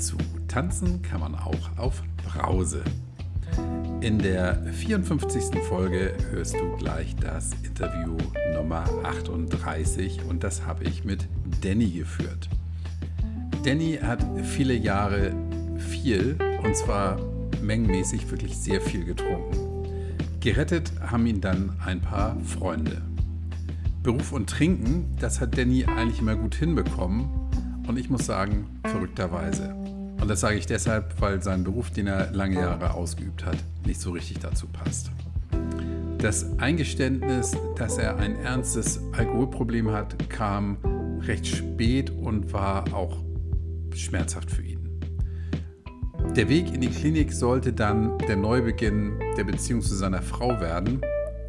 zu Tanzen kann man auch auf Brause. In der 54. Folge hörst du gleich das Interview Nummer 38 und das habe ich mit Danny geführt. Danny hat viele Jahre viel und zwar mengenmäßig wirklich sehr viel getrunken. Gerettet haben ihn dann ein paar Freunde. Beruf und Trinken, das hat Danny eigentlich immer gut hinbekommen und ich muss sagen, verrückterweise. Und das sage ich deshalb, weil sein Beruf, den er lange Jahre ausgeübt hat, nicht so richtig dazu passt. Das Eingeständnis, dass er ein ernstes Alkoholproblem hat, kam recht spät und war auch schmerzhaft für ihn. Der Weg in die Klinik sollte dann der Neubeginn der Beziehung zu seiner Frau werden.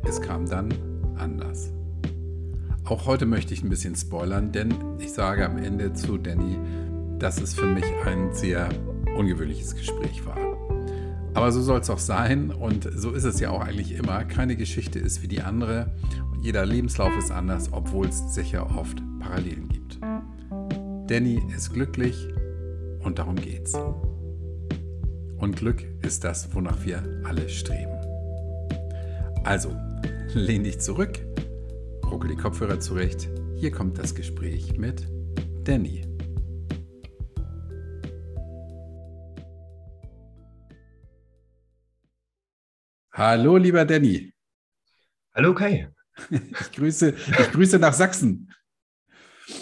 Es kam dann anders. Auch heute möchte ich ein bisschen spoilern, denn ich sage am Ende zu Danny, dass es für mich ein sehr ungewöhnliches Gespräch war. Aber so soll es auch sein und so ist es ja auch eigentlich immer. Keine Geschichte ist wie die andere und jeder Lebenslauf ist anders, obwohl es sicher oft Parallelen gibt. Danny ist glücklich und darum geht's. Und Glück ist das, wonach wir alle streben. Also, lehn dich zurück ruckel die Kopfhörer zurecht. Hier kommt das Gespräch mit Danny. Hallo, lieber Danny. Hallo Kai. Ich grüße, ich grüße nach Sachsen.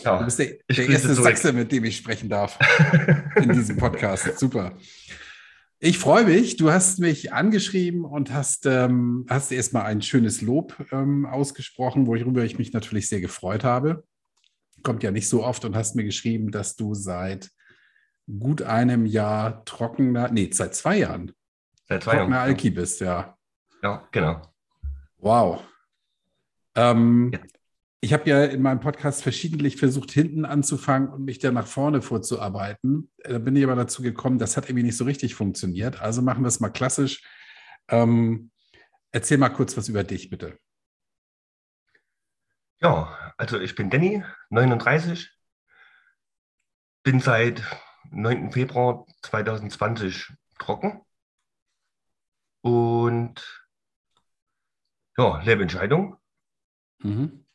Ja, du bist der, der erste zurück. Sachse, mit dem ich sprechen darf in diesem Podcast. Super. Ich freue mich. Du hast mich angeschrieben und hast, ähm, hast erstmal ein schönes Lob ähm, ausgesprochen, worüber ich mich natürlich sehr gefreut habe. Kommt ja nicht so oft und hast mir geschrieben, dass du seit gut einem Jahr trockener, nee, seit zwei Jahren. Seit zwei trockener Jahren. Alki bist, ja. Ja, genau. Wow. Ähm, ja ich habe ja in meinem Podcast verschiedentlich versucht, hinten anzufangen und mich dann nach vorne vorzuarbeiten. Da bin ich aber dazu gekommen, das hat irgendwie nicht so richtig funktioniert. Also machen wir es mal klassisch. Ähm, erzähl mal kurz was über dich, bitte. Ja, also ich bin Danny, 39, bin seit 9. Februar 2020 trocken und ja, lebe Entscheidung. Mhm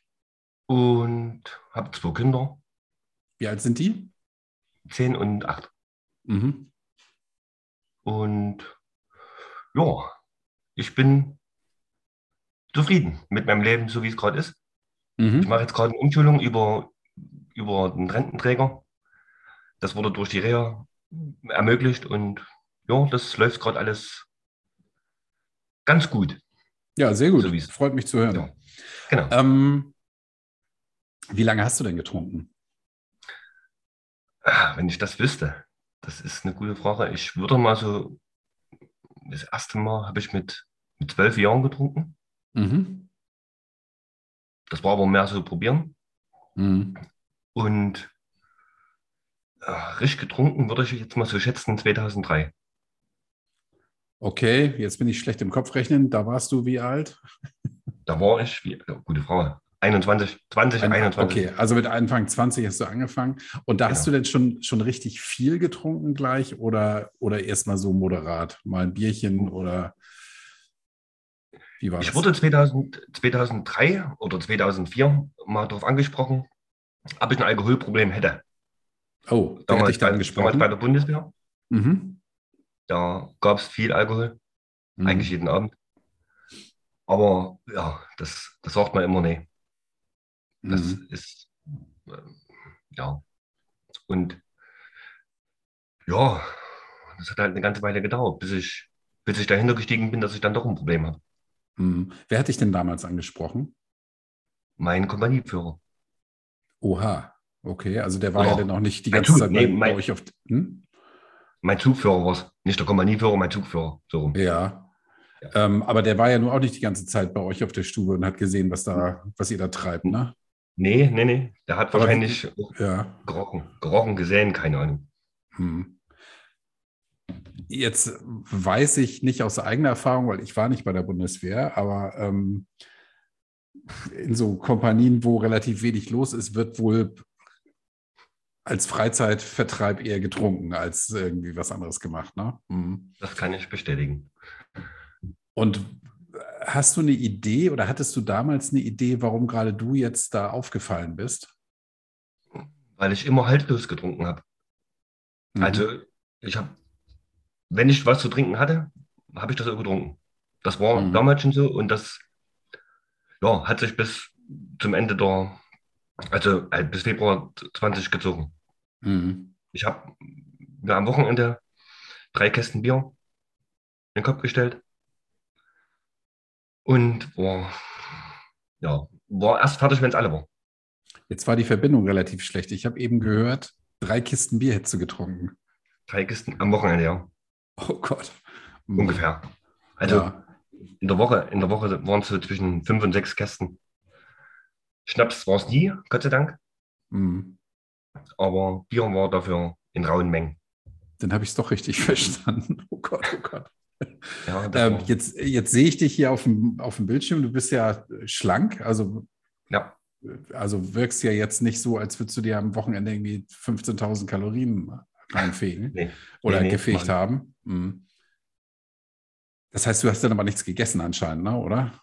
und habe zwei Kinder. Wie alt sind die? Zehn und acht. Mhm. Und ja, ich bin zufrieden mit meinem Leben, so wie es gerade ist. Mhm. Ich mache jetzt gerade eine Umschulung über, über den Rententräger. Das wurde durch die Reha ermöglicht und ja, das läuft gerade alles ganz gut. Ja, sehr gut. So Freut mich zu hören. Ja, genau. Ähm, wie lange hast du denn getrunken? Ah, wenn ich das wüsste, das ist eine gute Frage. Ich würde mal so, das erste Mal habe ich mit, mit zwölf Jahren getrunken. Mhm. Das war aber mehr so probieren. Mhm. Und äh, richtig getrunken würde ich jetzt mal so schätzen 2003. Okay, jetzt bin ich schlecht im Kopf rechnen. Da warst du wie alt? Da war ich, wie, gute Frage, 21, 20, Ein, 21. Okay, also mit Anfang 20 hast du angefangen. Und da genau. hast du denn schon, schon richtig viel getrunken gleich oder, oder erstmal so moderat? Mal ein Bierchen oder wie war ich das? Ich wurde 2000, 2003 oder 2004 mal darauf angesprochen, ob ich ein Alkoholproblem hätte. Oh, da hatte ich da angesprochen? Damals bei der Bundeswehr. Mhm. Da gab es viel Alkohol, mhm. eigentlich jeden Abend. Aber ja, das, das sagt man immer nicht. Das mhm. ist, äh, ja. Und ja, das hat halt eine ganze Weile gedauert, bis ich, bis ich dahinter gestiegen bin, dass ich dann doch ein Problem habe. Mhm. Wer hat dich denn damals angesprochen? Mein Kompanieführer. Oha, okay. Also der war oh, ja dann auch nicht die ganze Zug, Zeit nee, bei mein, euch auf. Hm? Mein Zugführer war es. Nicht der Kompanieführer, mein Zugführer. So Ja. ja. Ähm, aber der war ja nun auch nicht die ganze Zeit bei euch auf der Stube und hat gesehen, was da, was ihr da treibt, ne? Nee, nee, nee. Der hat wahrscheinlich ja. gerochen, gerochen, gesehen, keine Ahnung. Hm. Jetzt weiß ich nicht aus eigener Erfahrung, weil ich war nicht bei der Bundeswehr, aber ähm, in so Kompanien, wo relativ wenig los ist, wird wohl als Freizeitvertreib eher getrunken als irgendwie was anderes gemacht, ne? Mhm. Das kann ich bestätigen. Und hast du eine Idee oder hattest du damals eine Idee, warum gerade du jetzt da aufgefallen bist? Weil ich immer haltlos getrunken habe. Mhm. Also ich habe, wenn ich was zu trinken hatte, habe ich das auch getrunken. Das war mhm. damals schon so und das ja, hat sich bis zum Ende der, also äh, bis Februar 20 gezogen. Mhm. Ich habe mir am Wochenende drei Kästen Bier in den Kopf gestellt und war, ja, war erst fertig, wenn es alle war. Jetzt war die Verbindung relativ schlecht. Ich habe eben gehört, drei Kisten Bier hättest du getrunken. Drei Kisten am Wochenende, ja. Oh Gott. Ungefähr. Also ja. in der Woche, in der Woche waren es so zwischen fünf und sechs Kästen. Schnaps war es nie, Gott sei Dank. Mhm. Aber Bier war dafür in rauen Mengen. Dann habe ich es doch richtig verstanden. Oh Gott, oh Gott. Ja, ähm, jetzt, jetzt sehe ich dich hier auf dem, auf dem Bildschirm. Du bist ja schlank, also, ja. also wirkst ja jetzt nicht so, als würdest du dir am Wochenende irgendwie 15.000 Kalorien reinfegen nee. oder nee, gefegt Mann. haben. Mhm. Das heißt, du hast dann aber nichts gegessen anscheinend, ne? oder?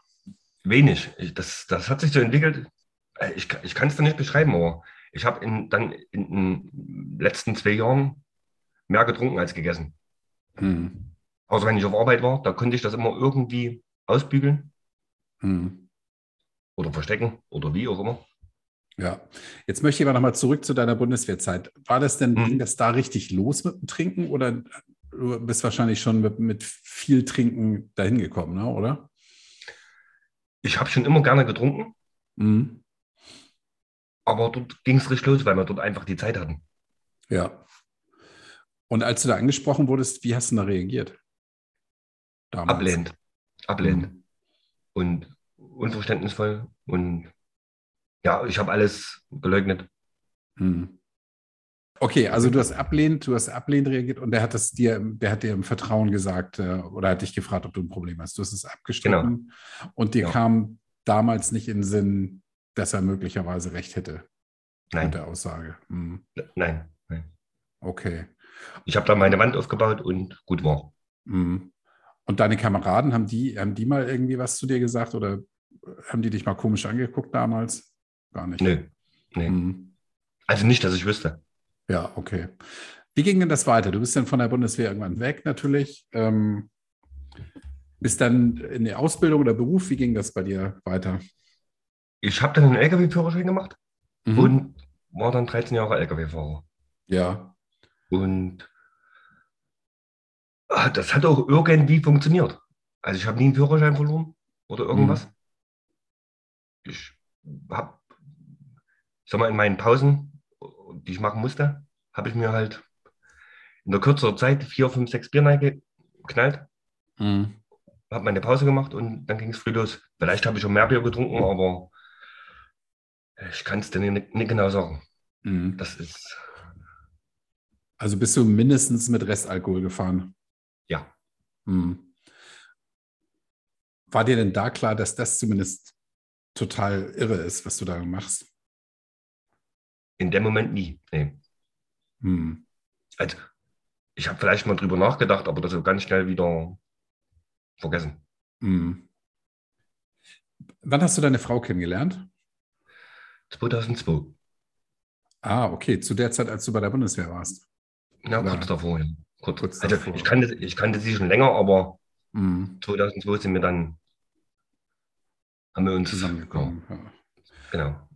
Wenig. Das, das hat sich so entwickelt. Äh, ich, ich kann es da nicht beschreiben, aber ich habe in, dann in den letzten zwei Jahren mehr getrunken als gegessen. Mhm. Außer wenn ich auf Arbeit war, da konnte ich das immer irgendwie ausbügeln. Mhm. Oder verstecken oder wie auch immer. Ja, jetzt möchte ich aber nochmal zurück zu deiner Bundeswehrzeit. War das denn, mhm. ging das da richtig los mit dem Trinken oder du bist wahrscheinlich schon mit, mit viel Trinken dahin gekommen, ne, oder? Ich habe schon immer gerne getrunken. Mhm. Aber dort ging es richtig los, weil wir dort einfach die Zeit hatten. Ja. Und als du da angesprochen wurdest, wie hast du da reagiert? Damals? Ablehnend. Ablehnend. Mhm. Und unverständnisvoll. Und ja, ich habe alles geleugnet. Mhm. Okay, also du hast ablehnend, du hast ablehnend reagiert und der hat das dir, der hat dir im Vertrauen gesagt äh, oder hat dich gefragt, ob du ein Problem hast. Du hast es abgestritten genau. und dir ja. kam damals nicht in den Sinn, dass er möglicherweise recht hätte nein. mit der Aussage. Hm. Nein, nein. Okay. Ich habe da meine Wand aufgebaut und gut war. Hm. Und deine Kameraden, haben die, haben die mal irgendwie was zu dir gesagt oder haben die dich mal komisch angeguckt damals? Gar nicht. Nö. Nee. Hm. Also nicht, dass ich wüsste. Ja, okay. Wie ging denn das weiter? Du bist dann von der Bundeswehr irgendwann weg, natürlich. Ähm, bist dann in die Ausbildung oder Beruf. Wie ging das bei dir weiter? Ich habe dann einen LKW-Führerschein gemacht mhm. und war dann 13 Jahre LKW-Fahrer. Ja. Und ah, das hat auch irgendwie funktioniert. Also ich habe nie einen Führerschein verloren oder irgendwas. Mhm. Ich habe, sag mal, in meinen Pausen die ich machen musste, habe ich mir halt in der kürzeren Zeit vier, fünf, sechs Bier geknallt. Mhm. Habe meine Pause gemacht und dann ging es früh los. Vielleicht habe ich schon mehr Bier getrunken, aber ich kann es dir nicht, nicht, genau sagen. Mhm. Das ist. Also bist du mindestens mit Restalkohol gefahren? Ja. Mhm. War dir denn da klar, dass das zumindest total irre ist, was du da machst? In dem Moment nie. Nee. Hm. Also, ich habe vielleicht mal drüber nachgedacht, aber das so ganz schnell wieder vergessen. Hm. Wann hast du deine Frau kennengelernt? 2002. Ah, okay. Zu der Zeit, als du bei der Bundeswehr warst. Ja, Oder? kurz davor. Ja. Kurz, kurz also davor. Ich, kannte, ich kannte sie schon länger, aber mm. 2002 sind wir dann, haben wir uns zusammengekommen. Ja. Genau.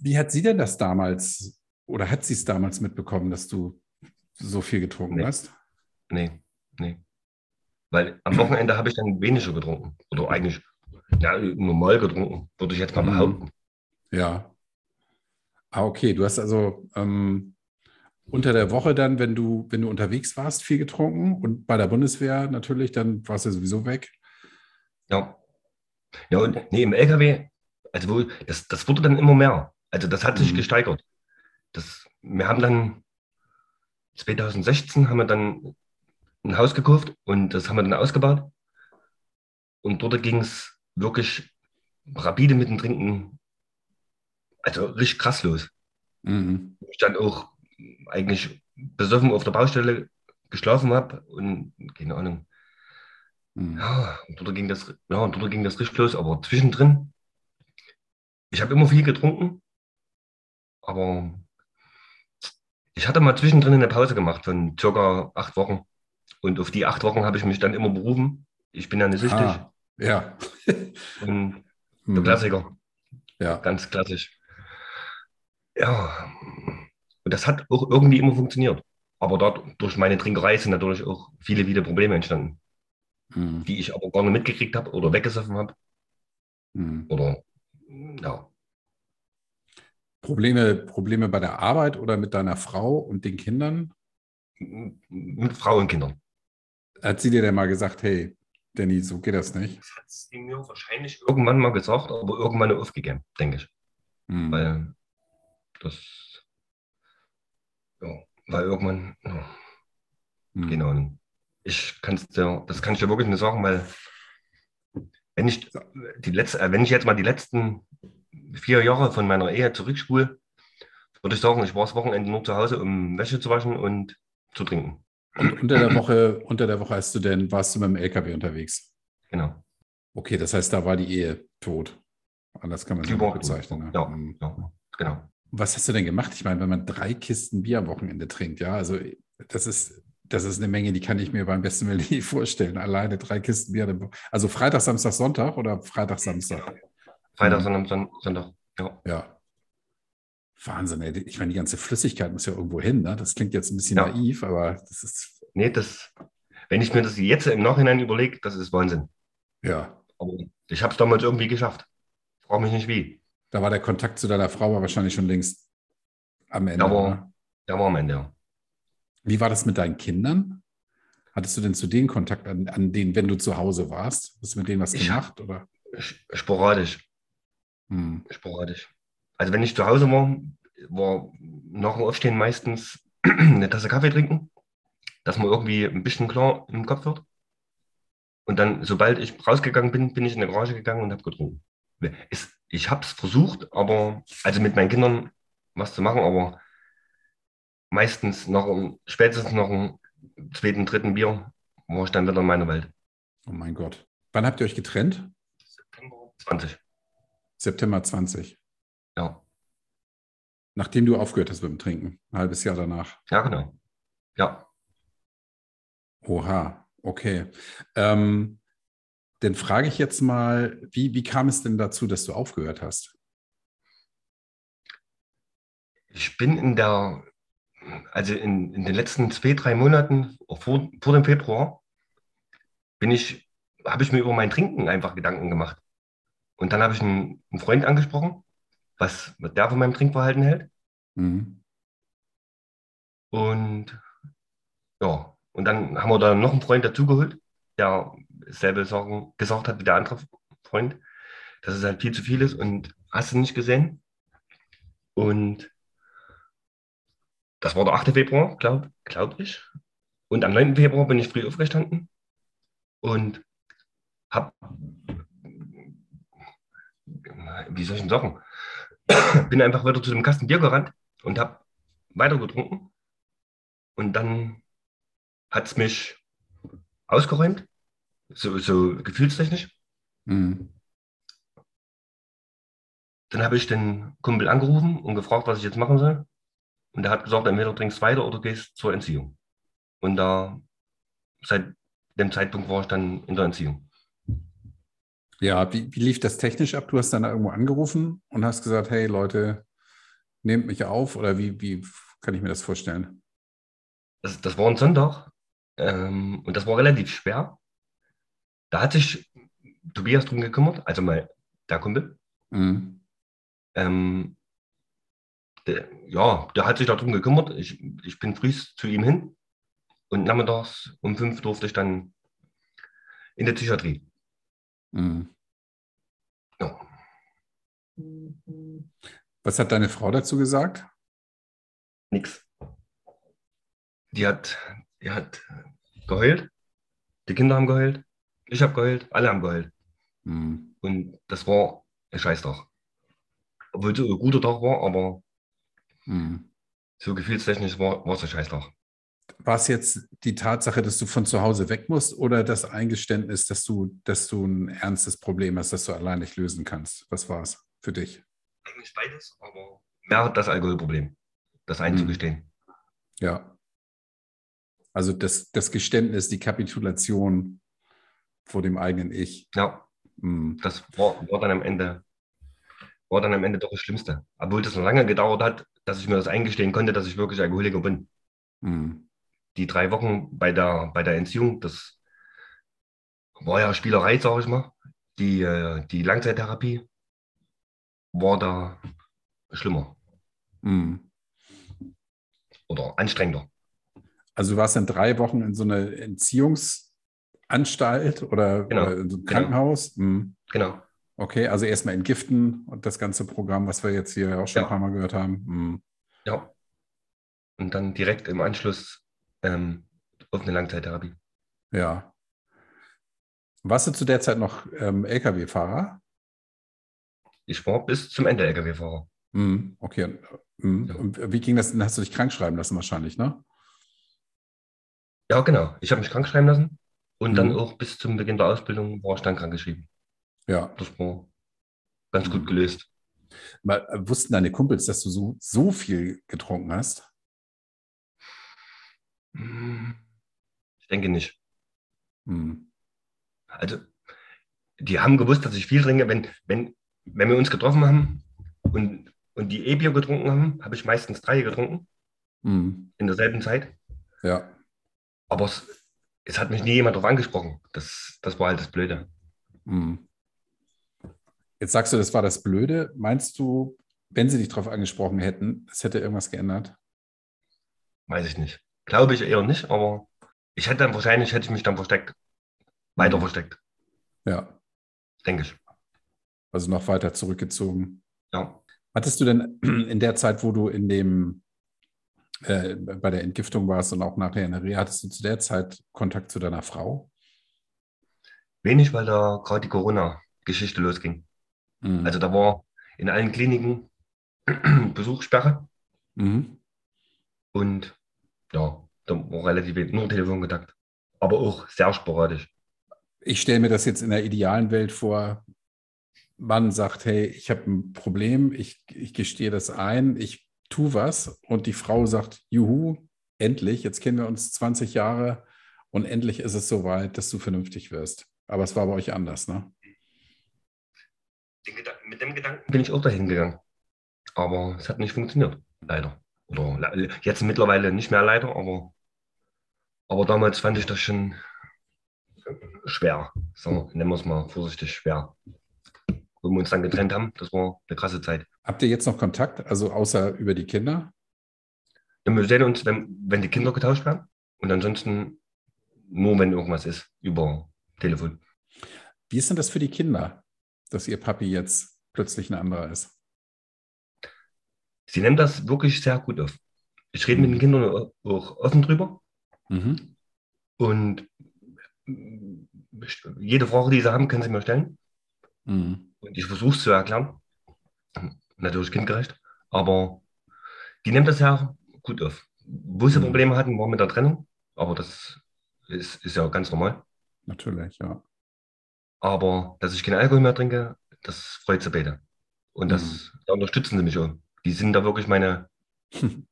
Wie hat sie denn das damals oder hat sie es damals mitbekommen, dass du so viel getrunken nee. hast? Nee, nee. Weil am Wochenende habe ich dann weniger getrunken. Oder eigentlich ja, normal getrunken, würde ich jetzt mal mhm. behaupten. Ja. Ah, okay. Du hast also ähm, unter der Woche dann, wenn du, wenn du unterwegs warst, viel getrunken und bei der Bundeswehr natürlich, dann warst du sowieso weg. Ja. Ja, und nee, im LKW, also wo, das, das wurde dann immer mehr. Also das hat sich mhm. gesteigert. Das, wir haben dann 2016 haben wir dann ein Haus gekauft und das haben wir dann ausgebaut. Und dort ging es wirklich rapide mit dem Trinken, also richtig krass los. Mhm. Ich dann auch eigentlich besoffen auf der Baustelle geschlafen habe und keine Ahnung. Mhm. Ja, und dort ging das, ja, dort ging das richtig los, aber zwischendrin, ich habe immer viel getrunken, aber ich hatte mal zwischendrin eine Pause gemacht von circa acht Wochen. Und auf die acht Wochen habe ich mich dann immer berufen. Ich bin ja nicht süchtig. Ah, ja. der mhm. Klassiker. Ja. Ganz klassisch. Ja. Und das hat auch irgendwie immer funktioniert. Aber dort durch meine Trinkerei sind natürlich auch viele, viele Probleme entstanden, mhm. die ich aber gar nicht mitgekriegt habe oder weggesoffen habe. Mhm. Oder ja. Probleme, Probleme bei der Arbeit oder mit deiner Frau und den Kindern? Mit Frau und Kindern. Hat sie dir denn mal gesagt, hey, Danny, so geht das nicht? Das hat sie mir wahrscheinlich irgendwann mal gesagt, aber irgendwann aufgegeben, denke ich. Mhm. Weil das, ja, weil irgendwann, ja, mhm. genau. Ich kann es dir, das kann ich dir wirklich nicht sagen, weil wenn ich die letzte, äh, wenn ich jetzt mal die letzten vier Jahre von meiner Ehe zurückspule, würde ich sagen, ich war das Wochenende nur zu Hause, um Wäsche zu waschen und zu trinken. Und unter der Woche, unter der Woche hast du denn, warst du mit dem LKW unterwegs? Genau. Okay, das heißt, da war die Ehe tot. Anders kann man es nicht bezeichnen. Ne? Ja, mhm. ja, genau. Was hast du denn gemacht? Ich meine, wenn man drei Kisten Bier am Wochenende trinkt, ja, also das ist, das ist eine Menge, die kann ich mir beim besten Willen nicht vorstellen. Alleine drei Kisten Bier. Also Freitag, Samstag, Sonntag oder Freitag, Samstag? Freitag. Sonntag, Sonntag. Ja. ja. Wahnsinn, ey. Ich meine, die ganze Flüssigkeit muss ja irgendwo hin. Ne? Das klingt jetzt ein bisschen ja. naiv, aber das ist. Nee, das, wenn ich mir das jetzt im Nachhinein überlege, das ist Wahnsinn. Ja. Aber ich habe es damals irgendwie geschafft. Ich frage mich nicht wie. Da war der Kontakt zu deiner Frau wahrscheinlich schon längst am Ende. Da war, da war am Ende, ja. Wie war das mit deinen Kindern? Hattest du denn zu denen Kontakt, an, an denen, wenn du zu Hause warst? Hast du mit denen was ich gemacht? Oder? Sporadisch. Hm. Sporadisch. Also wenn ich zu Hause war, war nach dem Aufstehen meistens eine Tasse Kaffee trinken, dass man irgendwie ein bisschen klar im Kopf wird. Und dann, sobald ich rausgegangen bin, bin ich in die Garage gegangen und habe getrunken. ich habe es versucht, aber also mit meinen Kindern was zu machen, aber meistens noch spätestens noch einem zweiten, dritten Bier war ich dann wieder in meiner Welt. Oh mein Gott. Wann habt ihr euch getrennt? September 20. September 20. Ja. Nachdem du aufgehört hast mit dem Trinken, ein halbes Jahr danach. Ja, genau. Ja. Oha, okay. Ähm, dann frage ich jetzt mal, wie, wie kam es denn dazu, dass du aufgehört hast? Ich bin in der, also in, in den letzten zwei, drei Monaten vor, vor dem Februar, bin ich, habe ich mir über mein Trinken einfach Gedanken gemacht. Und dann habe ich einen, einen Freund angesprochen was, der von meinem Trinkverhalten hält. Mhm. Und ja, und dann haben wir da noch einen Freund dazugeholt, der selber sagen, gesagt hat wie der andere Freund, dass es halt viel zu viel ist und hast du nicht gesehen. Und das war der 8. Februar, glaube glaub ich. Und am 9. Februar bin ich früh aufgestanden und habe, wie soll ich denn sagen, bin einfach wieder zu dem Kasten Bier gerannt und habe weiter getrunken. Und dann hat es mich ausgeräumt, so, so gefühlstechnisch. Mhm. Dann habe ich den Kumpel angerufen und gefragt, was ich jetzt machen soll. Und er hat gesagt, entweder trinkst du weiter oder gehst zur Entziehung. Und da seit dem Zeitpunkt war ich dann in der Entziehung. Ja, wie, wie lief das technisch ab? Du hast dann irgendwo angerufen und hast gesagt, hey Leute, nehmt mich auf oder wie, wie kann ich mir das vorstellen? Das, das war ein Sonntag ähm, und das war relativ schwer. Da hat sich Tobias drum gekümmert, also mal der Kumpel. Mhm. Ähm, der, ja, der hat sich darum gekümmert. Ich, ich bin früh zu ihm hin und nachmittags um fünf durfte ich dann in der Psychiatrie. Mhm. Ja. Was hat deine Frau dazu gesagt? Nix. Die hat, die hat geheult. Die Kinder haben geheult. Ich habe geheult. Alle haben geheult. Mhm. Und das war ein Scheißtag. Obwohl es ein guter Tag war, aber Mhm. So gefühlstechnisch war, war es ein Scheißloch. War es jetzt die Tatsache, dass du von zu Hause weg musst oder das Eingeständnis, dass du, dass du ein ernstes Problem hast, das du allein nicht lösen kannst? Was war es für dich? Eigentlich beides, aber mehr das Alkoholproblem, das einzugestehen. Mhm. Ja. Also das, das Geständnis, die Kapitulation vor dem eigenen Ich. Ja. Mhm. Das war, war, dann am Ende, war dann am Ende doch das Schlimmste. Obwohl das noch lange gedauert hat, dass ich mir das eingestehen konnte, dass ich wirklich Alkoholiker bin. Mhm. Die drei Wochen bei der, bei der Entziehung, das war ja Spielerei, sage ich mal. Die, äh, die Langzeittherapie war da schlimmer. Mhm. Oder anstrengender. Also du warst dann drei Wochen in so einer Entziehungsanstalt oder, genau. oder in so einem genau. Krankenhaus? Genau. Mhm. genau. Okay, also erstmal entgiften und das ganze Programm, was wir jetzt hier auch schon ja. ein paar Mal gehört haben. Mhm. Ja. Und dann direkt im Anschluss ähm, auf eine Langzeittherapie. Ja. Warst du zu der Zeit noch ähm, Lkw-Fahrer? Ich war bis zum Ende Lkw-Fahrer. Mhm. Okay. Mhm. Ja. Wie ging das? Dann hast du dich krank schreiben lassen wahrscheinlich, ne? Ja, genau. Ich habe mich krank schreiben lassen und mhm. dann auch bis zum Beginn der Ausbildung war ich dann krank geschrieben. Ja. Das war ganz gut mhm. gelöst. Mal, äh, wussten deine Kumpels, dass du so, so viel getrunken hast? Ich denke nicht. Hm. Also, die haben gewusst, dass ich viel trinke. Wenn, wenn, wenn wir uns getroffen haben und, und die E-Bier getrunken haben, habe ich meistens drei getrunken. Hm. In derselben Zeit. Ja. Aber es, es hat mich nie jemand darauf angesprochen. Das, das war halt das Blöde. Hm. Jetzt sagst du, das war das Blöde. Meinst du, wenn sie dich darauf angesprochen hätten, es hätte irgendwas geändert? Weiß ich nicht. Glaube ich eher nicht, aber ich hätte dann wahrscheinlich, hätte ich mich dann versteckt. Weiter mhm. versteckt. Ja. Denke ich. Also noch weiter zurückgezogen. Ja. Hattest du denn in der Zeit, wo du in dem äh, bei der Entgiftung warst und auch nachher in der Reha, hattest du zu der Zeit Kontakt zu deiner Frau? Wenig, weil da gerade die Corona-Geschichte losging. Mhm. Also da war in allen Kliniken Besuchssperre. Mhm. Und ja, da war relativ wenig, nur Telefonkontakt. Aber auch sehr sporadisch. Ich stelle mir das jetzt in der idealen Welt vor. Mann sagt, hey, ich habe ein Problem, ich, ich gestehe das ein, ich tue was. Und die Frau sagt, juhu, endlich, jetzt kennen wir uns 20 Jahre und endlich ist es soweit, dass du vernünftig wirst. Aber es war bei euch anders, ne? mit dem Gedanken bin ich auch dahin gegangen. Aber es hat nicht funktioniert, leider. Oder jetzt mittlerweile nicht mehr leider, aber, aber damals fand ich das schon schwer. Wir, nennen wir es mal vorsichtig schwer. Wo wir uns dann getrennt haben, das war eine krasse Zeit. Habt ihr jetzt noch Kontakt, also außer über die Kinder? Ja, wir sehen uns, wenn, wenn die Kinder getauscht werden. Und ansonsten nur, wenn irgendwas ist, über Telefon. Wie ist denn das für die Kinder? dass ihr Papi jetzt plötzlich ein anderer ist? Sie nehmen das wirklich sehr gut auf. Ich rede mhm. mit den Kindern auch offen drüber. Mhm. Und jede Frage, die sie haben, können sie mir stellen. Mhm. Und ich versuche es zu erklären. Natürlich kindgerecht. Aber die nehmen das sehr gut auf. Wo sie mhm. Probleme hatten, war mit der Trennung. Aber das ist, ist ja ganz normal. Natürlich, ja. Aber dass ich keinen Alkohol mehr trinke, das freut sie beide. Und das mhm. da unterstützen sie mich auch. Die sind da wirklich meine,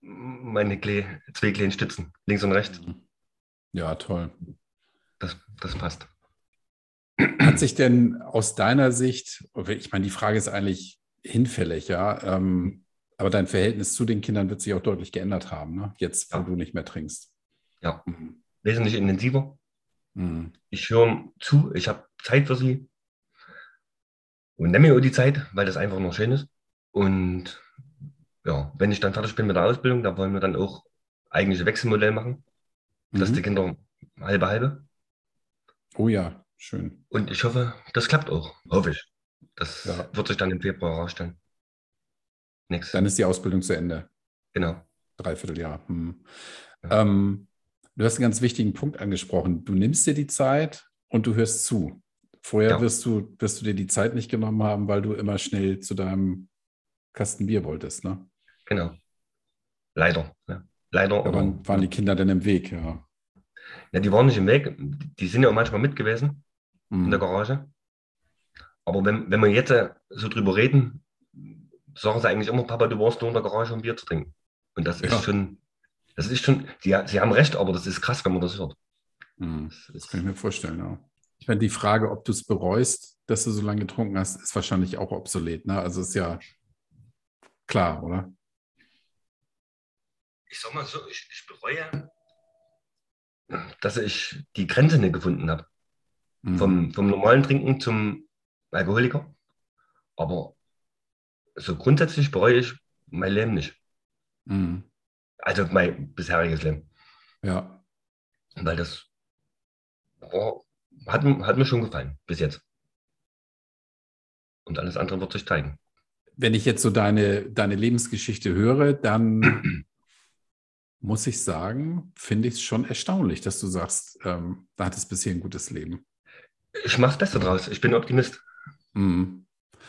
meine Kle zwei kleinen Stützen, links und rechts. Ja, toll. Das, das passt. Hat sich denn aus deiner Sicht, ich meine, die Frage ist eigentlich hinfällig, ja, ähm, aber dein Verhältnis zu den Kindern wird sich auch deutlich geändert haben, ne? jetzt, wo ja. du nicht mehr trinkst. Ja, mhm. wesentlich intensiver. Mhm. Ich höre zu, ich habe Zeit für sie und nehme mir die Zeit, weil das einfach noch schön ist. Und ja, wenn ich dann fertig bin mit der Ausbildung, da wollen wir dann auch eigentlich ein Wechselmodell machen, mhm. dass die Kinder halbe halbe. Oh ja, schön. Und ich hoffe, das klappt auch, hoffe ich. Das ja. wird sich dann im Februar herausstellen. Nix. Dann ist die Ausbildung zu Ende. Genau. Dreivierteljahr. Hm. Ja. Ähm, Du hast einen ganz wichtigen Punkt angesprochen. Du nimmst dir die Zeit und du hörst zu. Vorher ja. wirst, du, wirst du dir die Zeit nicht genommen haben, weil du immer schnell zu deinem Kasten Bier wolltest, ne? Genau. Leider. Ja. Leider. Da waren, waren die Kinder denn im Weg, ja. Ja, die waren nicht im Weg. Die sind ja auch manchmal mit gewesen mhm. in der Garage. Aber wenn, wenn wir jetzt äh, so drüber reden, sagen sie eigentlich immer, Papa, du warst nur in der Garage, um Bier zu trinken. Und das ja. ist schon, das ist schon, die, sie haben recht, aber das ist krass, wenn man das hört. Mhm. Das, das, kann ich mir vorstellen, ja. Ich meine, die Frage, ob du es bereust, dass du so lange getrunken hast, ist wahrscheinlich auch obsolet. Ne? Also ist ja klar, oder? Ich sag mal so, ich, ich bereue, dass ich die Grenze nicht gefunden habe. Mhm. Vom, vom normalen Trinken zum Alkoholiker. Aber so grundsätzlich bereue ich mein Leben nicht. Mhm. Also mein bisheriges Leben. Ja. Weil das oh, hat, hat mir schon gefallen, bis jetzt. Und alles andere wird sich zeigen. Wenn ich jetzt so deine, deine Lebensgeschichte höre, dann muss ich sagen, finde ich es schon erstaunlich, dass du sagst, ähm, da hattest bisher ein gutes Leben. Ich mache das Beste draus. Ich bin Optimist. Mhm.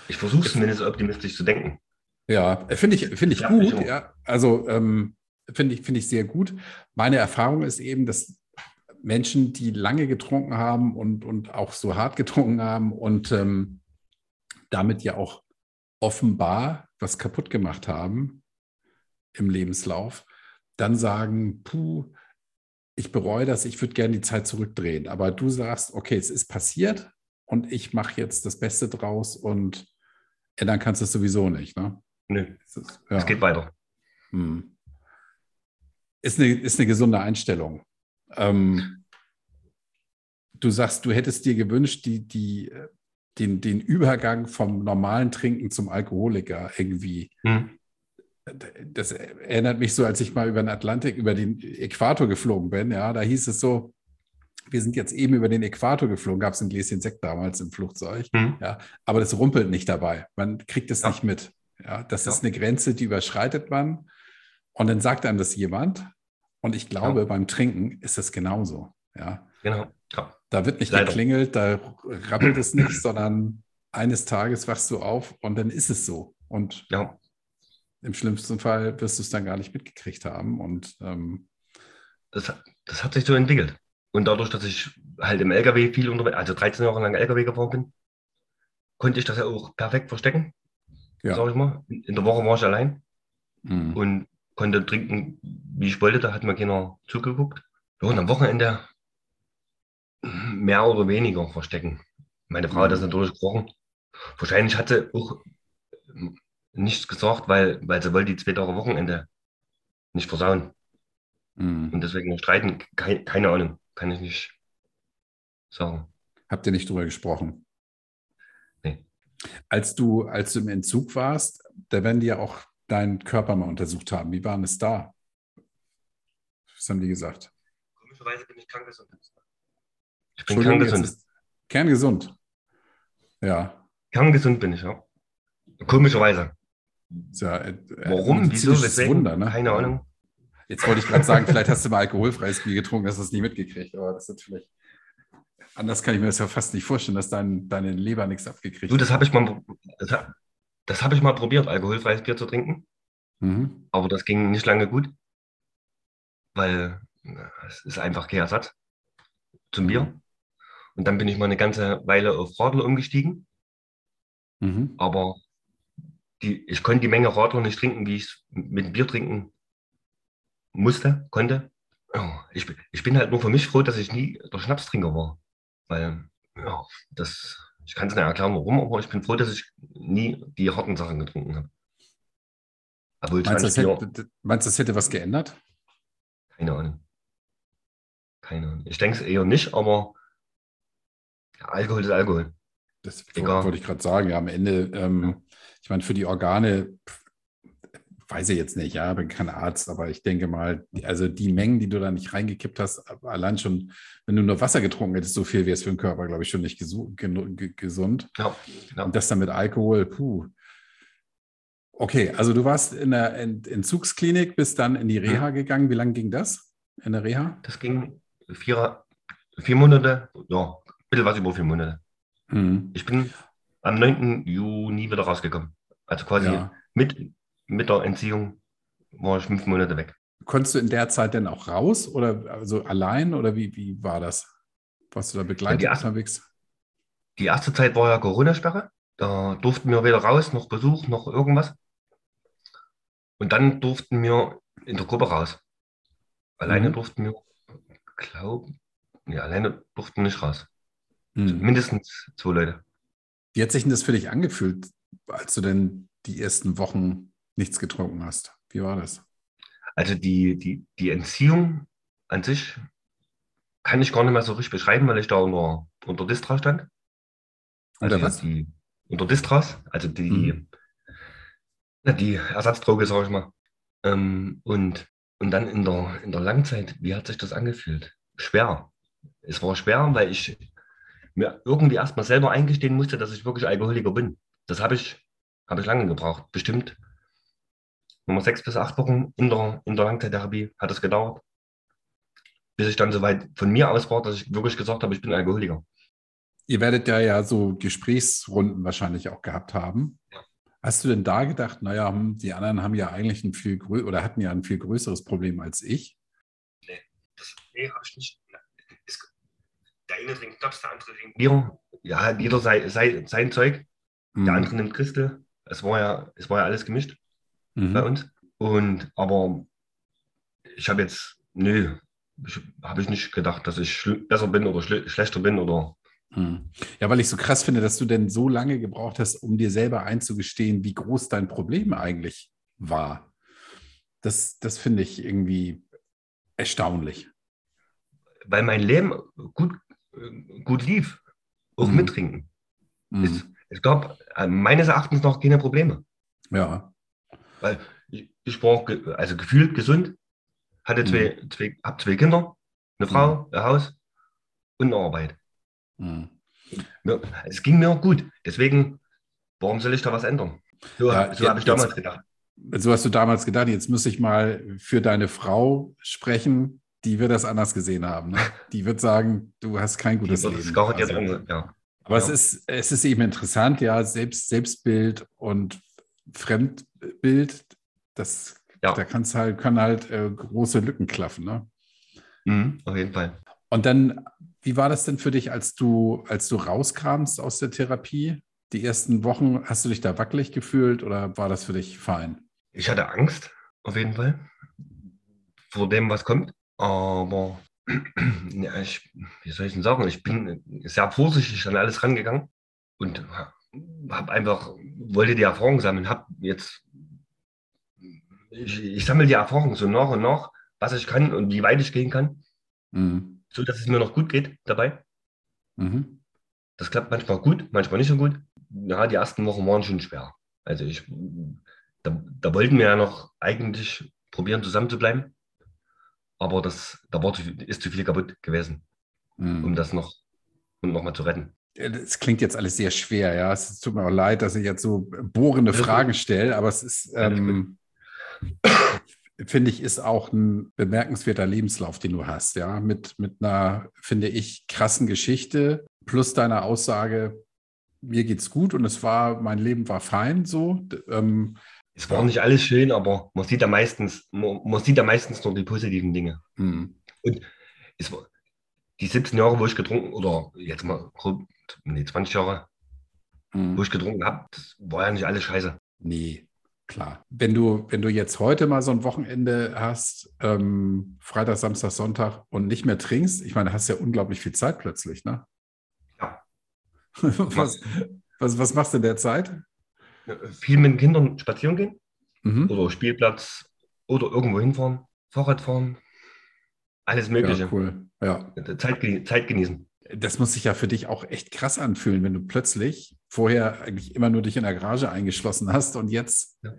Ich versuche zumindest optimistisch zu denken. Ja, finde ich, find ich ja, gut. Ich ja. Also ähm, finde ich, find ich sehr gut. Meine Erfahrung ist eben, dass Menschen, die lange getrunken haben und, und auch so hart getrunken haben und ähm, damit ja auch offenbar was kaputt gemacht haben im Lebenslauf, dann sagen, puh, ich bereue das, ich würde gerne die Zeit zurückdrehen. Aber du sagst, okay, es ist passiert und ich mache jetzt das Beste draus und ändern kannst du es sowieso nicht. Ne? Nö, es, ja. es geht weiter. Hm. Ist, eine, ist eine gesunde Einstellung. Ähm, du sagst, du hättest dir gewünscht, die, die, den, den Übergang vom normalen Trinken zum Alkoholiker irgendwie hm das erinnert mich so, als ich mal über den Atlantik, über den Äquator geflogen bin. Ja, da hieß es so, wir sind jetzt eben über den Äquator geflogen, gab es ein Gläschen Sekt damals im Flugzeug. Mhm. Ja, aber das rumpelt nicht dabei. Man kriegt es ja. nicht mit. Ja, das ja. ist eine Grenze, die überschreitet man. Und dann sagt einem das jemand. Und ich glaube, ja. beim Trinken ist es genauso. Ja. Genau. Da wird nicht Leider. geklingelt, da rappelt es nicht, sondern eines Tages wachst du auf und dann ist es so. Und ja im schlimmsten Fall wirst du es dann gar nicht mitgekriegt haben. Und ähm, das, das hat sich so entwickelt. Und dadurch, dass ich halt im LKW viel unterwegs, also 13 Jahre lang LKW gefahren bin, konnte ich das ja auch perfekt verstecken. Ja. Sag ich mal. In der Woche war ich allein mhm. und konnte trinken, wie ich wollte. Da hat mir keiner zugeguckt. Ja, und am Wochenende mehr oder weniger verstecken. Meine Frau mhm. hat das mhm. natürlich gesprochen. Wahrscheinlich hatte auch nichts gesagt, weil, weil sie wollte die zwei Tage Wochenende nicht versauen. Mhm. Und deswegen streiten, keine, keine Ahnung, kann ich nicht sagen. Habt ihr nicht drüber gesprochen? Nee. Als du, als du im Entzug warst, da werden die ja auch deinen Körper mal untersucht haben. Wie waren es da? Was haben die gesagt? Komischerweise bin ich kerngesund. Ich bin kerngesund. Kerngesund. Ja. Kerngesund bin ich, ja. Komischerweise. Ja, äh, Warum? Wieso? Weswegen? Wunder, ne? Keine Ahnung. Jetzt wollte ich gerade sagen, vielleicht hast du mal alkoholfreies Bier getrunken, hast du es nie mitgekriegt, aber das ist vielleicht. Anders kann ich mir das ja fast nicht vorstellen, dass dein, deine Leber nichts abgekriegt hat. Du, das habe ich mal, das, das habe ich mal probiert, alkoholfreies Bier zu trinken. Mhm. Aber das ging nicht lange gut, weil es ist einfach kein Ersatz zum Bier. Und dann bin ich mal eine ganze Weile auf Radler umgestiegen. Mhm. Aber die, ich konnte die Menge Radler nicht trinken, wie ich es mit Bier trinken musste, konnte. Ich, ich bin halt nur für mich froh, dass ich nie der Schnapstrinker war. Weil, ja, das, ich kann es nicht erklären, warum, aber ich bin froh, dass ich nie die harten Sachen getrunken habe. Obwohl meinst, das hätte, meinst du, das hätte was geändert? Keine Ahnung. Keine Ahnung. Ich denke es eher nicht, aber Alkohol ist Alkohol. Das Egal. wollte ich gerade sagen. Ja, am Ende, ähm, ich meine, für die Organe, weiß ich jetzt nicht, ja, bin kein Arzt, aber ich denke mal, also die Mengen, die du da nicht reingekippt hast, allein schon, wenn du nur Wasser getrunken hättest, so viel wäre es für den Körper, glaube ich, schon nicht gesund. Ja, genau. Und das dann mit Alkohol, puh. Okay, also du warst in der Entzugsklinik, bist dann in die Reha mhm. gegangen. Wie lange ging das in der Reha? Das ging vier, vier Monate, ja, bisschen was über vier Monate. Mhm. Ich bin am 9. Juni wieder rausgekommen. Also quasi ja. mit, mit der Entziehung war ich fünf Monate weg. Konntest du in der Zeit denn auch raus oder also allein oder wie, wie war das? Warst du da begleitet ja, die unterwegs? Die erste Zeit war ja Corona-Sperre. Da durften wir weder raus, noch Besuch, noch irgendwas. Und dann durften wir in der Gruppe raus. Alleine mhm. durften wir, glaube ja, alleine durften wir nicht raus. Mhm. mindestens zwei Leute. Wie hat sich denn das für dich angefühlt, als du denn die ersten Wochen nichts getrunken hast? Wie war das? Also die, die, die Entziehung an sich kann ich gar nicht mehr so richtig beschreiben, weil ich da unter, unter Distra stand. Also unter was? Die, unter Distras, also die, mhm. die Ersatzdroge, sage ich mal. Ähm, und, und dann in der, in der Langzeit, wie hat sich das angefühlt? Schwer. Es war schwer, weil ich mir irgendwie erstmal selber eingestehen musste, dass ich wirklich Alkoholiker bin. Das habe ich, hab ich lange gebraucht. Bestimmt Nummer sechs bis acht Wochen in der, in der Langzeittherapie hat es gedauert, bis ich dann soweit von mir aus war, dass ich wirklich gesagt habe, ich bin Alkoholiker. Ihr werdet ja ja so Gesprächsrunden wahrscheinlich auch gehabt haben. Ja. Hast du denn da gedacht, naja, hm, die anderen haben ja eigentlich ein viel größeres oder hatten ja ein viel größeres Problem als ich? Nee, das nee, habe ich nicht. Der eine trinkt Taps, der andere trinkt Bier. Ja, jeder sei, sei, sein Zeug. Mhm. Der andere nimmt Christel. Es war ja, es war ja alles gemischt mhm. bei uns. Und aber ich habe jetzt, nö, habe ich nicht gedacht, dass ich besser bin oder schlechter bin oder. Mhm. Ja, weil ich so krass finde, dass du denn so lange gebraucht hast, um dir selber einzugestehen, wie groß dein Problem eigentlich war. Das, das finde ich irgendwie erstaunlich. Weil mein Leben gut, gut lief, auch mhm. mit Trinken. Mhm. Es, es gab meines Erachtens noch keine Probleme. Ja. Weil ich, ich war also gefühlt gesund, hatte zwei, mhm. zwei, hab zwei Kinder, eine Frau, mhm. ein Haus und eine Arbeit. Mhm. Es ging mir gut. Deswegen, warum soll ich da was ändern? So, ja, so habe ich damals gedacht. So hast du damals gedacht, jetzt muss ich mal für deine Frau sprechen, die wird das anders gesehen haben. Ne? Die wird sagen, du hast kein gutes Leben. Also, ja. Aber ja. es, ist, es ist eben interessant, ja, Selbst, Selbstbild und Fremdbild, das, ja. da kann's halt, können halt äh, große Lücken klaffen. Ne? Mhm, auf jeden Fall. Und dann, wie war das denn für dich, als du, als du rauskamst aus der Therapie? Die ersten Wochen, hast du dich da wackelig gefühlt oder war das für dich fein? Ich hatte Angst, auf jeden Fall, vor dem, was kommt. Aber ja, ich, wie soll ich denn sagen, ich bin sehr vorsichtig an alles rangegangen und habe einfach, wollte die Erfahrung sammeln, habe jetzt, ich, ich sammle die Erfahrung so nach und nach, was ich kann und wie weit ich gehen kann, mhm. so dass es mir noch gut geht dabei. Mhm. Das klappt manchmal gut, manchmal nicht so gut. Ja, die ersten Wochen waren schon schwer. Also ich, da, da wollten wir ja noch eigentlich probieren, zusammen zu bleiben. Aber das, da war zu, ist zu viel kaputt gewesen, mhm. um das noch, um noch mal zu retten. Es klingt jetzt alles sehr schwer, ja. Es tut mir auch leid, dass ich jetzt so bohrende Fragen stelle, aber es ist, ähm, finde ich, ist auch ein bemerkenswerter Lebenslauf, den du hast, ja. Mit, mit einer, finde ich, krassen Geschichte plus deiner Aussage, mir geht's gut und es war, mein Leben war fein so. Ähm, es war nicht alles schön, aber man sieht ja meistens, man, man sieht ja meistens nur die positiven Dinge. Mhm. Und es war die 17 Jahre, wo ich getrunken, oder jetzt mal grob nee, 20 Jahre, mhm. wo ich getrunken habe, das war ja nicht alles scheiße. Nee, klar. Wenn du, wenn du jetzt heute mal so ein Wochenende hast, ähm, Freitag, Samstag, Sonntag und nicht mehr trinkst, ich meine, hast ja unglaublich viel Zeit plötzlich, ne? Ja. was, was, was machst du in der Zeit? Viel mit den Kindern spazieren gehen mhm. oder Spielplatz oder irgendwo hinfahren, Fahrrad fahren, alles Mögliche. Ja, cool. Ja. Zeit, Zeit genießen das muss sich ja für dich auch echt krass anfühlen, wenn du plötzlich vorher eigentlich immer nur dich in der Garage eingeschlossen hast und jetzt, ja.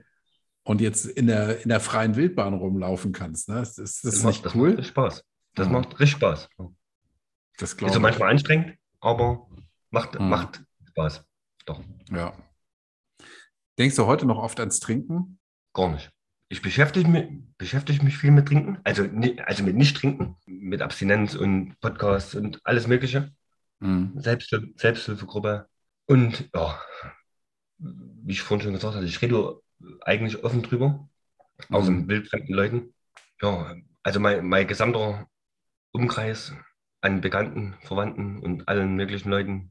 und jetzt in, der, in der freien Wildbahn rumlaufen kannst. Ne? Das, das, das, macht, das cool? macht Spaß. Das ja. macht richtig Spaß. Das Ist so manchmal anstrengend, aber macht, ja. macht Spaß. Doch. Ja. Denkst du heute noch oft ans Trinken? Gar nicht. Ich beschäftige mich, beschäftige mich viel mit Trinken, also, also mit Nicht-Trinken, mit Abstinenz und Podcasts und alles Mögliche. Mhm. Selbsthil Selbsthilfegruppe. Und ja, wie ich vorhin schon gesagt hatte, ich rede eigentlich offen drüber, mhm. außer wildfremden Leuten. Ja, also mein, mein gesamter Umkreis an Bekannten, Verwandten und allen möglichen Leuten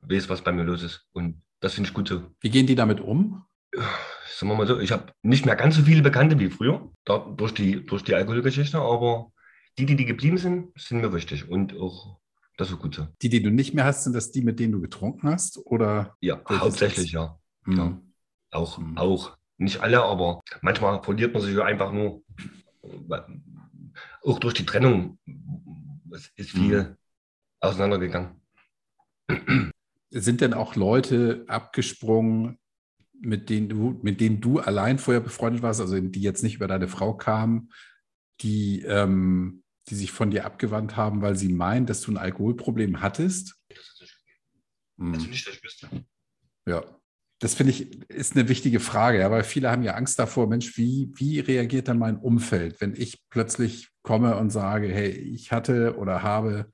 weiß, was bei mir los ist. Und das finde ich gut so. Wie gehen die damit um? Sagen wir mal so, ich habe nicht mehr ganz so viele Bekannte wie früher, da, durch, die, durch die Alkoholgeschichte, aber die, die, die geblieben sind, sind mir wichtig und auch das ist gut so. Die, die du nicht mehr hast, sind das die, mit denen du getrunken hast? Oder ja, hauptsächlich, ja. Mhm. ja. Auch, mhm. auch. Nicht alle, aber manchmal verliert man sich einfach nur. Auch durch die Trennung es ist viel mhm. auseinandergegangen. Sind denn auch Leute abgesprungen, mit denen du, mit denen du allein vorher befreundet warst, also die jetzt nicht über deine Frau kamen, die, ähm, die sich von dir abgewandt haben, weil sie meinen, dass du ein Alkoholproblem hattest? Mhm. also nicht, dass ich wüsste. Ja, das finde ich ist eine wichtige Frage, ja, weil viele haben ja Angst davor, Mensch, wie, wie reagiert dann mein Umfeld, wenn ich plötzlich komme und sage, hey, ich hatte oder habe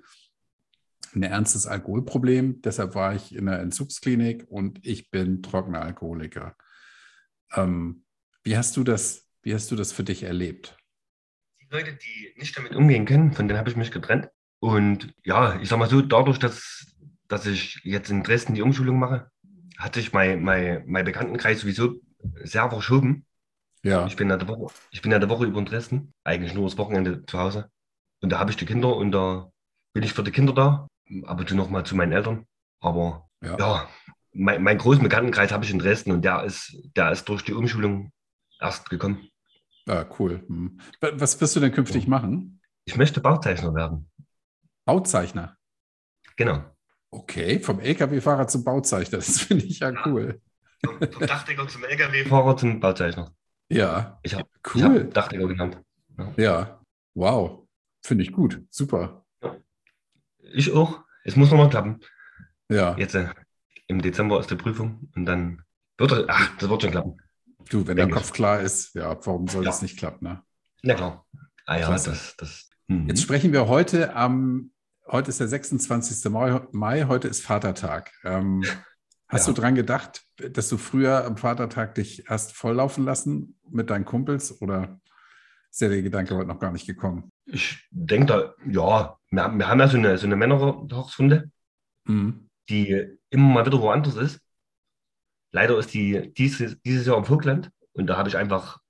ein ernstes Alkoholproblem, deshalb war ich in der Entzugsklinik und ich bin trockener Alkoholiker. Ähm, wie hast du das, wie hast du das für dich erlebt? Die Leute, die nicht damit umgehen können, von denen habe ich mich getrennt. Und ja, ich sag mal so, dadurch, dass, dass ich jetzt in Dresden die Umschulung mache, hat sich mein, mein, mein Bekanntenkreis sowieso sehr verschoben. Ja. Ich bin ja der Woche, ich bin ja der Woche über in Dresden, eigentlich nur das Wochenende zu Hause. Und da habe ich die Kinder und da bin ich für die Kinder da, ab und zu noch mal zu meinen Eltern. Aber ja, ja mein, meinen großen Bekanntenkreis habe ich in Dresden und der ist, der ist durch die Umschulung erst gekommen. Ah, cool. Hm. Was wirst du denn künftig ja. machen? Ich möchte Bauzeichner werden. Bauzeichner? Genau. Okay, vom LKW-Fahrer zum Bauzeichner, das finde ich ja, ja, cool. Vom, vom Dachdecker zum LKW-Fahrer zum Bauzeichner. Ja, ich habe cool. Hab Dachdecker genannt. Ja. ja, wow, finde ich gut, super. Ich auch. Es muss nochmal klappen. Ja. Jetzt äh, im Dezember ist die Prüfung und dann wird es, ach, das wird schon klappen. Du, wenn dein Kopf klar ist, ja, warum soll ja. das nicht klappen, ne? Na klar. Ah ja, Klasse. das, das. Mhm. Jetzt sprechen wir heute am heute ist der 26. Mai, heute ist Vatertag. Ähm, hast ja. du daran gedacht, dass du früher am Vatertag dich hast volllaufen lassen mit deinen Kumpels oder ist der Gedanke heute noch gar nicht gekommen? Ich denke da, ja, wir, wir, haben ja so eine, so eine Männertagsrunde, mhm. die immer mal wieder woanders ist. Leider ist die dieses, dieses Jahr im Vogtland und da habe ich einfach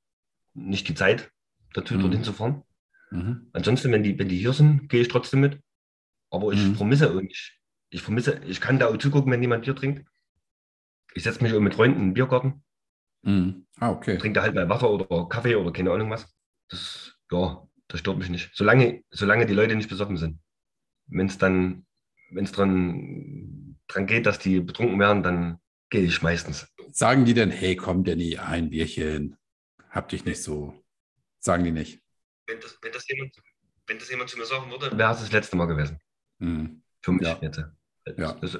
nicht die Zeit dazu, mhm. dorthin zu fahren. Mhm. Ansonsten, wenn die, wenn die hier sind, gehe ich trotzdem mit. Aber ich mhm. vermisse und ich, ich vermisse, ich kann da auch zugucken, wenn jemand Bier trinkt. Ich setze mich mit Freunden in den Biergarten. Mhm. Ah, okay. Trinke da halt mal Wasser oder Kaffee oder keine Ahnung was. Das, ja, das stört mich nicht. Solange, solange die Leute nicht besoffen sind. Wenn es dann, wenn es dran, dran geht, dass die betrunken werden, dann gehe ich meistens. Sagen die denn, hey, komm, Danny, ein Bierchen, hab dich nicht so. Sagen die nicht. Wenn das, wenn das, jemand, wenn das jemand zu mir sagen würde, wäre es das letzte Mal gewesen. Mhm. Für mich ja. jetzt. Ja. Das,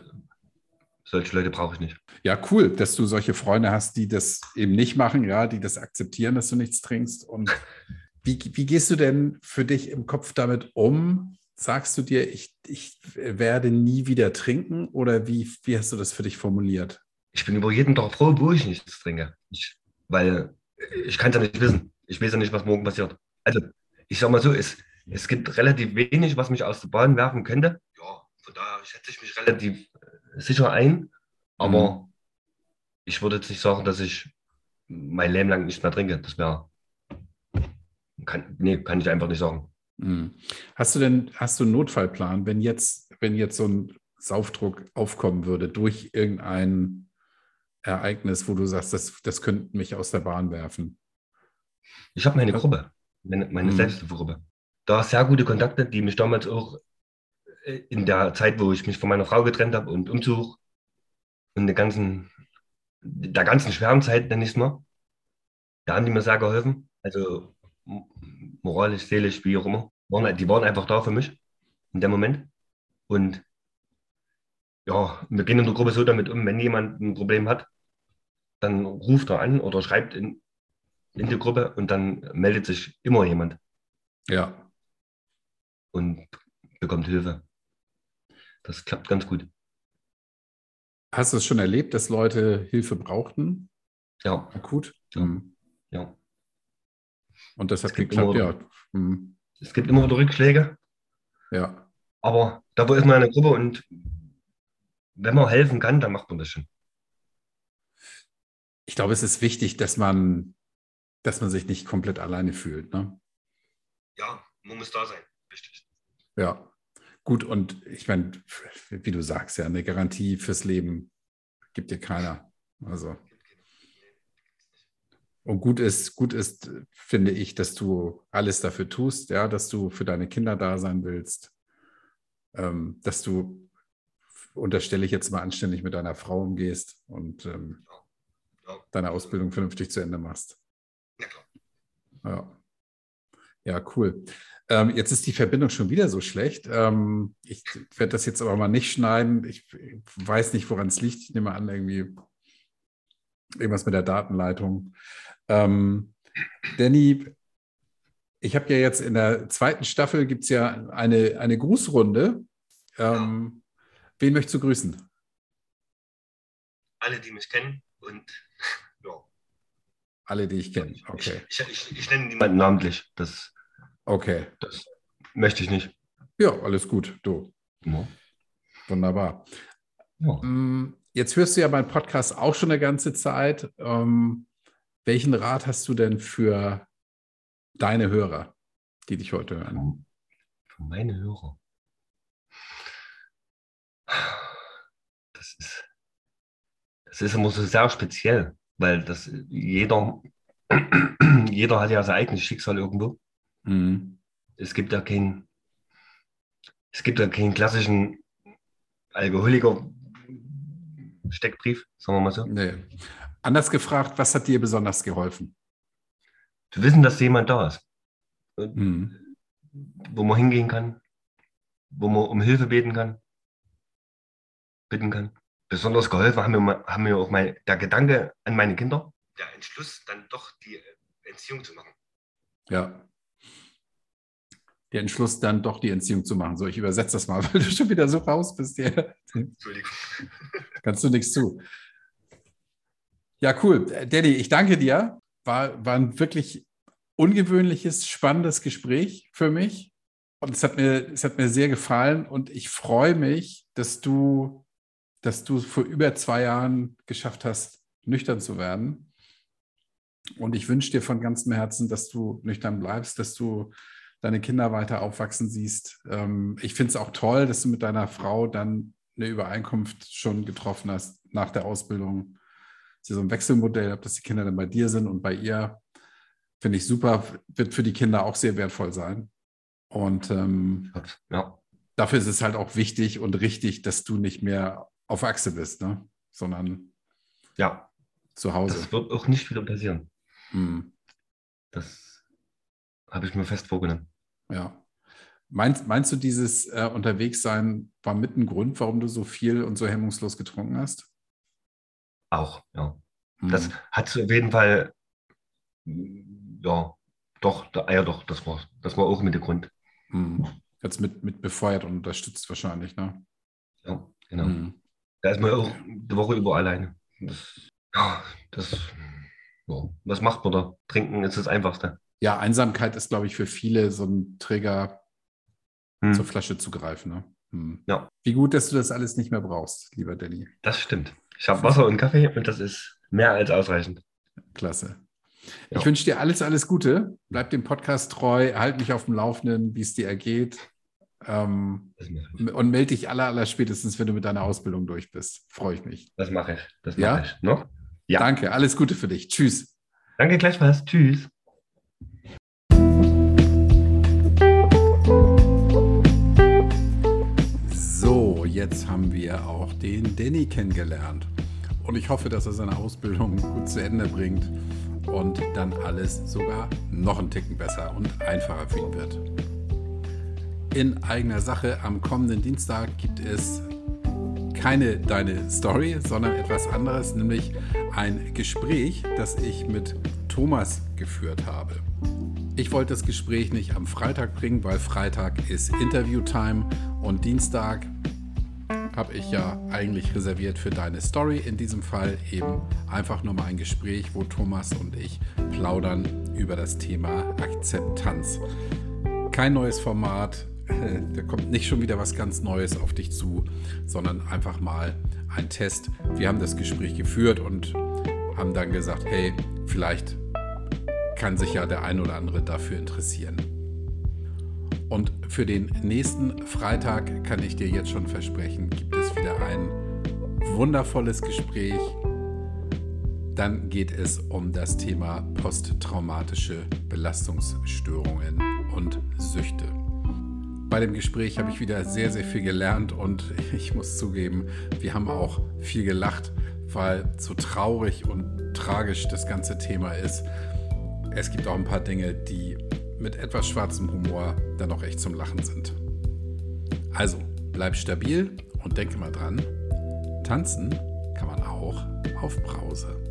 solche Leute brauche ich nicht. Ja, cool, dass du solche Freunde hast, die das eben nicht machen, ja, die das akzeptieren, dass du nichts trinkst. Und wie, wie gehst du denn für dich im Kopf damit um? Sagst du dir, ich, ich werde nie wieder trinken oder wie, wie hast du das für dich formuliert? Ich bin über jeden Tag froh, wo ich nichts trinke. Ich, weil ich kann es ja nicht wissen. Ich weiß ja nicht, was morgen passiert. Also, ich sag mal so, es, es gibt relativ wenig, was mich aus der Bahn werfen könnte. Ja, von daher schätze ich mich relativ sicher ein. Aber mhm. ich würde jetzt nicht sagen, dass ich mein Leben lang nicht mehr trinke. Das wäre. Kann, nee, kann ich einfach nicht sagen. Mhm. Hast du denn, hast du einen Notfallplan, wenn jetzt, wenn jetzt so ein Saufdruck aufkommen würde durch irgendein Ereignis, wo du sagst, das, das könnte mich aus der Bahn werfen? Ich habe meine Gruppe, meine, meine mhm. Selbsthilfegruppe da sehr gute Kontakte, die mich damals auch in der Zeit, wo ich mich von meiner Frau getrennt habe und Umzug und der ganzen, der ganzen schweren Zeit, nenne ich es mal, da haben die mir sehr geholfen. Also moralisch, seelisch, wie auch immer. Die waren einfach da für mich in dem Moment. Und ja, wir gehen in der Gruppe so damit um, wenn jemand ein Problem hat, dann ruft er an oder schreibt in, in die Gruppe und dann meldet sich immer jemand. Ja und bekommt Hilfe. Das klappt ganz gut. Hast du es schon erlebt, dass Leute Hilfe brauchten? Ja. Akut? Ja. Mhm. ja. Und das hat geklappt, immer, ja. Mhm. Es gibt immer wieder Rückschläge. Ja. Aber da ist man eine Gruppe und wenn man helfen kann, dann macht man das schon. Ich glaube, es ist wichtig, dass man, dass man sich nicht komplett alleine fühlt. Ne? Ja, man muss da sein. Richtig. Ja. Gut, und ich meine, wie du sagst, ja, eine Garantie fürs Leben gibt dir keiner. Also. Und gut ist, gut ist, finde ich, dass du alles dafür tust, ja, dass du für deine Kinder da sein willst, ähm, dass du, unterstelle ich jetzt mal, anständig mit deiner Frau umgehst und ähm, deine Ausbildung vernünftig zu Ende machst. Ja. Ja, ja cool. Ähm, jetzt ist die Verbindung schon wieder so schlecht. Ähm, ich werde das jetzt aber mal nicht schneiden. Ich weiß nicht, woran es liegt. Ich nehme an, irgendwie irgendwas mit der Datenleitung. Ähm, Danny, ich habe ja jetzt in der zweiten Staffel gibt es ja eine, eine Grußrunde. Ähm, wen möchtest du grüßen? Alle, die mich kennen und ja. Alle, die ich kenne, okay. Ich, ich, ich, ich nenne niemanden namentlich. Das Okay. Das möchte ich nicht. Ja, alles gut, du. Ja. Wunderbar. Ja. Mm, jetzt hörst du ja meinen Podcast auch schon eine ganze Zeit. Ähm, welchen Rat hast du denn für deine Hörer, die dich heute hören? Für meine Hörer. Das ist, das ist immer so sehr speziell, weil das jeder, jeder hat ja sein eigenes Schicksal irgendwo. Mhm. Es gibt ja keinen, es gibt ja keinen klassischen Alkoholiker-Steckbrief, sagen wir mal so. Nee. Anders gefragt, was hat dir besonders geholfen? Zu wissen, dass jemand da ist. Mhm. Wo man hingehen kann, wo man um Hilfe beten kann, bitten kann. Besonders geholfen haben mir, haben mir auch mein, der Gedanke an meine Kinder, der Entschluss, dann doch die Entziehung zu machen. Ja der Entschluss, dann doch die Entziehung zu machen. So, ich übersetze das mal, weil du schon wieder so raus bist hier. Entschuldigung. Kannst du nichts zu. Ja, cool. Danny, ich danke dir. War, war ein wirklich ungewöhnliches, spannendes Gespräch für mich. Und es hat mir, es hat mir sehr gefallen und ich freue mich, dass du, dass du vor über zwei Jahren geschafft hast, nüchtern zu werden. Und ich wünsche dir von ganzem Herzen, dass du nüchtern bleibst, dass du deine Kinder weiter aufwachsen siehst. Ähm, ich finde es auch toll, dass du mit deiner Frau dann eine Übereinkunft schon getroffen hast nach der Ausbildung. Sie so ein Wechselmodell habt, dass die Kinder dann bei dir sind und bei ihr. Finde ich super, wird für die Kinder auch sehr wertvoll sein. Und ähm, ja. dafür ist es halt auch wichtig und richtig, dass du nicht mehr auf Achse bist, ne? sondern ja. zu Hause. Das wird auch nicht wieder passieren. Hm. Das habe ich mir fest vorgenommen. Ja. Meinst, meinst du, dieses äh, Unterwegssein war mit ein Grund, warum du so viel und so hemmungslos getrunken hast? Auch, ja. Hm. Das hat auf jeden Fall, ja, doch, da, ja, doch, das war, das war auch mit der Grund. Hm. Jetzt mit, mit befeuert und unterstützt wahrscheinlich, ne? Ja, genau. Hm. Da ist man auch die Woche über alleine. Das, ja, das, ja, was macht man da? Trinken ist das Einfachste ja, Einsamkeit ist, glaube ich, für viele so ein Trigger, hm. zur Flasche zu greifen. Ne? Hm. Ja. Wie gut, dass du das alles nicht mehr brauchst, lieber Danny. Das stimmt. Ich habe Wasser und Kaffee und das ist mehr als ausreichend. Klasse. Ja. Ich wünsche dir alles, alles Gute. Bleib dem Podcast treu, halt mich auf dem Laufenden, wie es dir ergeht. Ähm, und melde dich aller, aller spätestens, wenn du mit deiner Ausbildung durch bist. Freue ich mich. Das mache ich. Das mache ja? ich. Noch? Ja. Danke, alles Gute für dich. Tschüss. Danke gleichfalls. Tschüss. Jetzt haben wir auch den Danny kennengelernt. Und ich hoffe, dass er seine Ausbildung gut zu Ende bringt und dann alles sogar noch einen Ticken besser und einfacher für ihn wird. In eigener Sache am kommenden Dienstag gibt es keine deine Story, sondern etwas anderes, nämlich ein Gespräch, das ich mit Thomas geführt habe. Ich wollte das Gespräch nicht am Freitag bringen, weil Freitag ist Interview-Time und Dienstag habe ich ja eigentlich reserviert für deine Story. In diesem Fall eben einfach nur mal ein Gespräch, wo Thomas und ich plaudern über das Thema Akzeptanz. Kein neues Format, da kommt nicht schon wieder was ganz Neues auf dich zu, sondern einfach mal ein Test. Wir haben das Gespräch geführt und haben dann gesagt, hey, vielleicht kann sich ja der ein oder andere dafür interessieren. Und für den nächsten Freitag kann ich dir jetzt schon versprechen, gibt es wieder ein wundervolles Gespräch. Dann geht es um das Thema posttraumatische Belastungsstörungen und Süchte. Bei dem Gespräch habe ich wieder sehr, sehr viel gelernt und ich muss zugeben, wir haben auch viel gelacht, weil so traurig und tragisch das ganze Thema ist. Es gibt auch ein paar Dinge, die mit etwas schwarzem Humor dann auch echt zum Lachen sind. Also, bleib stabil und denke mal dran, tanzen kann man auch auf Brause.